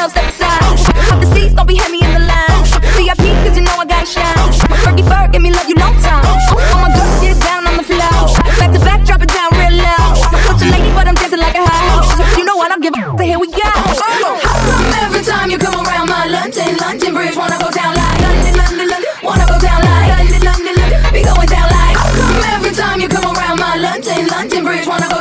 Michelle, step aside. Pop the seats, don't be heavy in the line. VIP, cause you know I got shine. Fergie Ferg, give me love you long time. All my girls get down on the floor. Back to back, drop it down real loud. Put your lady, but I'm dancing like a house. You know what? I don't give a so here we go. Oh. How every time you come around my London, London Bridge, wanna go down like London, London, London, wanna go down like London, London, London, We going down like. Come every time you come around my London, London Bridge, wanna go